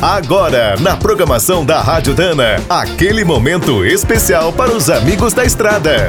Agora, na programação da Rádio Dana, aquele momento especial para os amigos da estrada.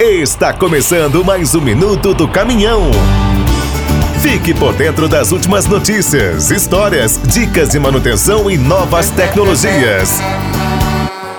Está começando mais um minuto do caminhão. Fique por dentro das últimas notícias, histórias, dicas de manutenção e novas tecnologias.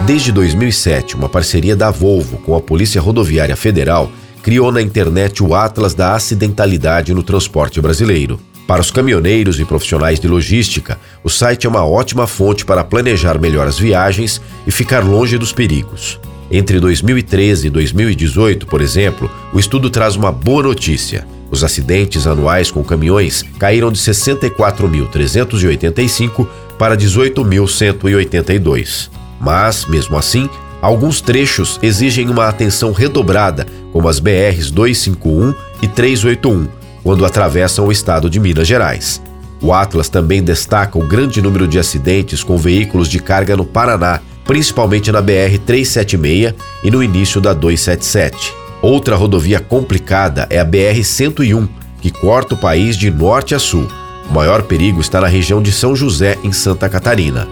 Desde 2007, uma parceria da Volvo com a Polícia Rodoviária Federal criou na internet o Atlas da Acidentalidade no Transporte Brasileiro. Para os caminhoneiros e profissionais de logística, o site é uma ótima fonte para planejar melhor as viagens e ficar longe dos perigos. Entre 2013 e 2018, por exemplo, o estudo traz uma boa notícia. Os acidentes anuais com caminhões caíram de 64.385 para 18.182. Mas, mesmo assim, alguns trechos exigem uma atenção redobrada, como as BRs 251 e 381, quando atravessam o estado de Minas Gerais. O Atlas também destaca o grande número de acidentes com veículos de carga no Paraná, principalmente na BR 376 e no início da 277. Outra rodovia complicada é a BR 101, que corta o país de norte a sul. O maior perigo está na região de São José, em Santa Catarina.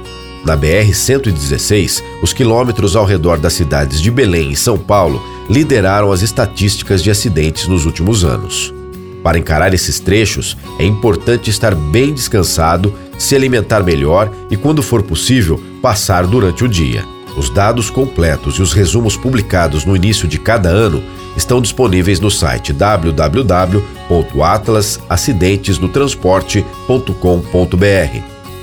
Na BR-116, os quilômetros ao redor das cidades de Belém e São Paulo lideraram as estatísticas de acidentes nos últimos anos. Para encarar esses trechos, é importante estar bem descansado, se alimentar melhor e, quando for possível, passar durante o dia. Os dados completos e os resumos publicados no início de cada ano estão disponíveis no site www.atlasacidentesnotransporte.com.br.